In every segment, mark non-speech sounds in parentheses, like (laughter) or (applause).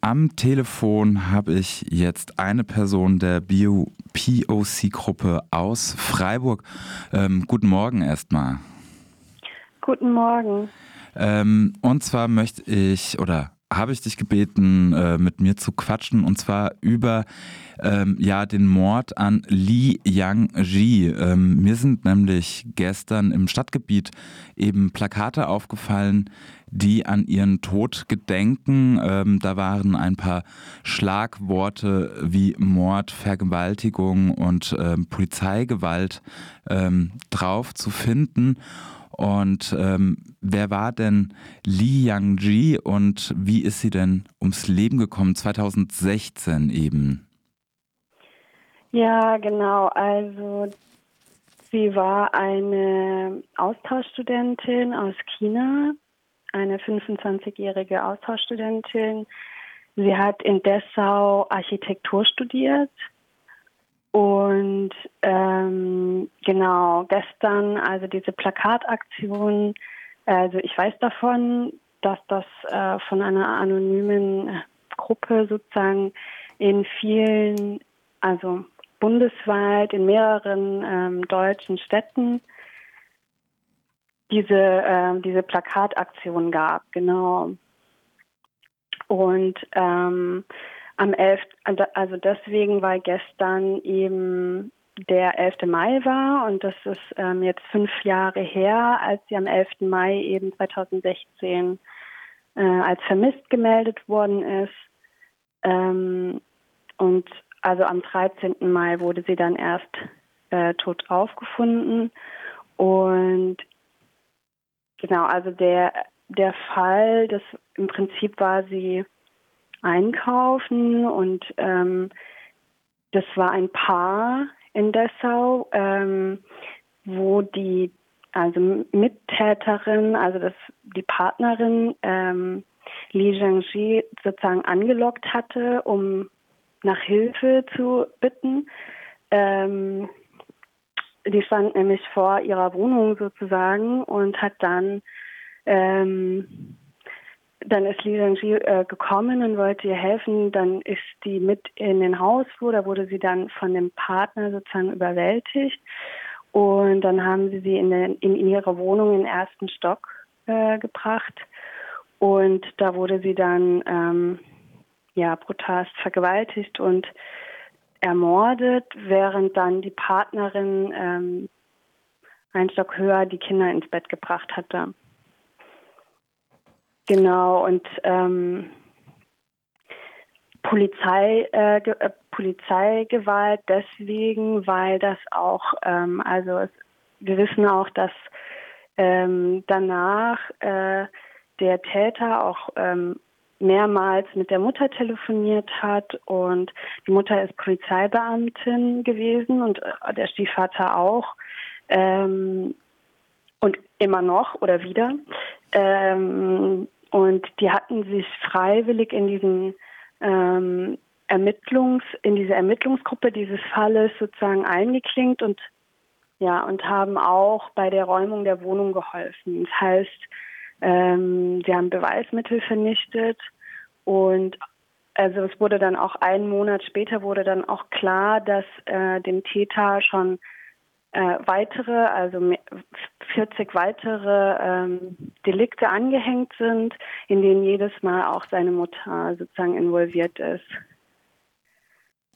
am Telefon habe ich jetzt eine Person der POC-Gruppe aus Freiburg. Ähm, guten Morgen erstmal. Guten Morgen. Ähm, und zwar möchte ich oder habe ich dich gebeten, äh, mit mir zu quatschen und zwar über ähm, ja den Mord an Li Yang-ji. Ähm, mir sind nämlich gestern im Stadtgebiet eben Plakate aufgefallen, die an ihren Tod gedenken. Ähm, da waren ein paar Schlagworte wie Mord, Vergewaltigung und ähm, Polizeigewalt ähm, drauf zu finden. Und ähm, wer war denn Li Yang-ji und wie ist sie denn ums Leben gekommen? 2016 eben. Ja, genau. Also sie war eine Austauschstudentin aus China, eine 25-jährige Austauschstudentin. Sie hat in Dessau Architektur studiert und ähm, genau, gestern, also diese Plakataktion, also ich weiß davon, dass das äh, von einer anonymen Gruppe sozusagen in vielen, also bundesweit, in mehreren ähm, deutschen Städten diese, äh, diese Plakataktion gab, genau. Und ähm, am 11., also deswegen, weil gestern eben der 11. Mai war und das ist ähm, jetzt fünf Jahre her, als sie am 11. Mai eben 2016 äh, als vermisst gemeldet worden ist. Ähm, und also am 13. Mai wurde sie dann erst äh, tot aufgefunden. Und genau, also der, der Fall, das im Prinzip war sie einkaufen und ähm, das war ein Paar in Dessau, ähm, wo die also Mittäterin, also das die Partnerin ähm, Li Zhangji sozusagen angelockt hatte, um nach Hilfe zu bitten. Ähm, die stand nämlich vor ihrer Wohnung sozusagen und hat dann ähm, dann ist Li Zhangji äh, gekommen und wollte ihr helfen. Dann ist die mit in den Hausflur. Da wurde sie dann von dem Partner sozusagen überwältigt. Und dann haben sie sie in, den, in ihre Wohnung im ersten Stock äh, gebracht. Und da wurde sie dann ähm, ja brutalst vergewaltigt und ermordet, während dann die Partnerin ähm, einen Stock höher die Kinder ins Bett gebracht hatte. Genau, und ähm, Polizei, äh, äh, Polizeigewalt deswegen, weil das auch, ähm, also wir wissen auch, dass ähm, danach äh, der Täter auch ähm, mehrmals mit der Mutter telefoniert hat und die Mutter ist Polizeibeamtin gewesen und äh, der Stiefvater auch ähm, und immer noch oder wieder. Ähm, und die hatten sich freiwillig in diesen ähm, Ermittlungs, in diese Ermittlungsgruppe dieses Falles sozusagen eingeklinkt und ja, und haben auch bei der Räumung der Wohnung geholfen. Das heißt, ähm, sie haben Beweismittel vernichtet und also es wurde dann auch einen Monat später wurde dann auch klar, dass äh, dem Täter schon äh, weitere, also 40 weitere ähm, Delikte angehängt sind, in denen jedes Mal auch seine Mutter sozusagen involviert ist.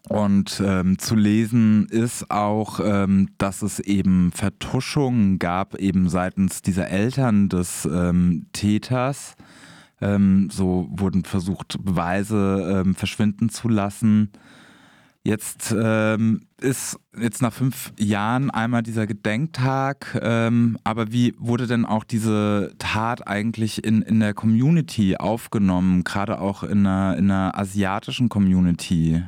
Und ähm, zu lesen ist auch, ähm, dass es eben Vertuschungen gab, eben seitens dieser Eltern des ähm, Täters. Ähm, so wurden versucht, Beweise ähm, verschwinden zu lassen. Jetzt ähm, ist jetzt nach fünf Jahren einmal dieser Gedenktag, ähm, aber wie wurde denn auch diese Tat eigentlich in, in der Community aufgenommen, gerade auch in einer, in einer asiatischen Community?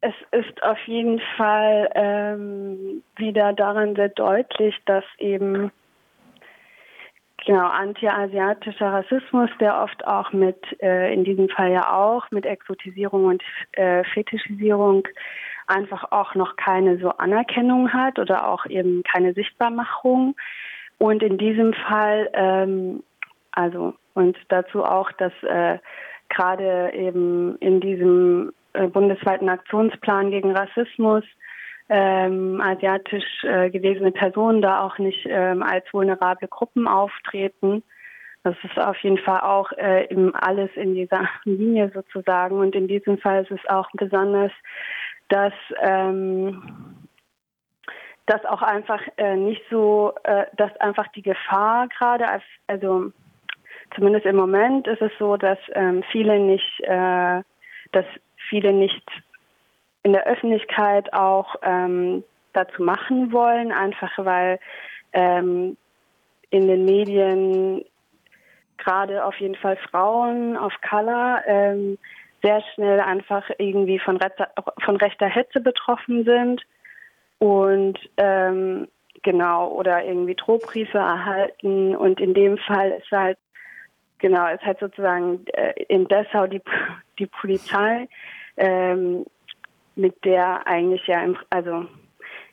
Es ist auf jeden Fall ähm, wieder daran sehr deutlich, dass eben Genau, anti-asiatischer Rassismus, der oft auch mit, äh, in diesem Fall ja auch, mit Exotisierung und äh, Fetischisierung einfach auch noch keine so Anerkennung hat oder auch eben keine Sichtbarmachung. Und in diesem Fall, ähm, also, und dazu auch, dass äh, gerade eben in diesem äh, bundesweiten Aktionsplan gegen Rassismus ähm, asiatisch äh, gewesene Personen da auch nicht ähm, als vulnerable Gruppen auftreten. Das ist auf jeden Fall auch äh, im, alles in dieser (laughs) Linie sozusagen. Und in diesem Fall ist es auch besonders, dass, ähm, dass auch einfach äh, nicht so, äh, dass einfach die Gefahr gerade, als, also zumindest im Moment ist es so, dass ähm, viele nicht, äh, dass viele nicht in der Öffentlichkeit auch ähm, dazu machen wollen, einfach weil ähm, in den Medien gerade auf jeden Fall Frauen of Color ähm, sehr schnell einfach irgendwie von, rechter, von rechter Hetze betroffen sind und ähm, genau oder irgendwie Drohbriefe erhalten und in dem Fall ist halt genau ist halt sozusagen äh, in Dessau die die Polizei ähm, mit der eigentlich ja, im, also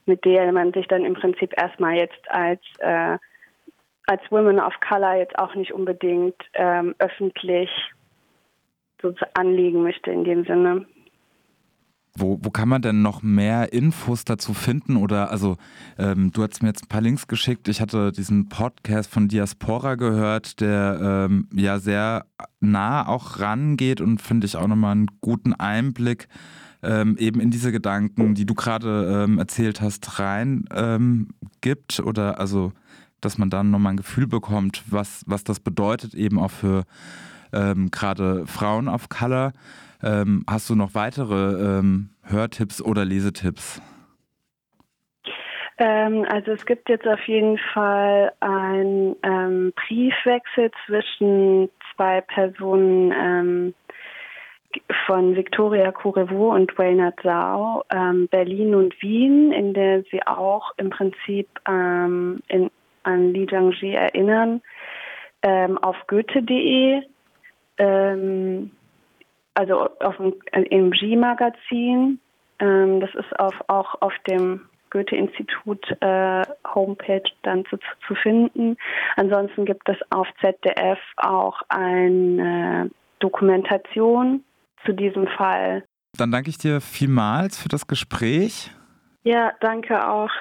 mit der man sich dann im Prinzip erstmal jetzt als äh, als Women of Color jetzt auch nicht unbedingt ähm, öffentlich so anlegen möchte in dem Sinne. Wo, wo kann man denn noch mehr Infos dazu finden? Oder also ähm, du hast mir jetzt ein paar Links geschickt. Ich hatte diesen Podcast von Diaspora gehört, der ähm, ja sehr nah auch rangeht und finde ich auch nochmal einen guten Einblick ähm, eben in diese Gedanken, die du gerade ähm, erzählt hast, rein ähm, gibt oder also, dass man dann nochmal ein Gefühl bekommt, was, was das bedeutet eben auch für ähm, gerade Frauen of Color. Ähm, hast du noch weitere ähm, Hörtipps oder Lesetipps? also es gibt jetzt auf jeden Fall einen Briefwechsel zwischen zwei Personen, von Victoria Coureveau und Wayne Zhao ähm, Berlin und Wien, in der sie auch im Prinzip ähm, in, an Li Jiangji erinnern, ähm, auf goethe.de, ähm, also auf dem, im G-Magazin. Ähm, das ist auf, auch auf dem Goethe-Institut äh, Homepage dann zu, zu finden. Ansonsten gibt es auf ZDF auch eine Dokumentation zu diesem Fall. Dann danke ich dir vielmals für das Gespräch. Ja, danke auch.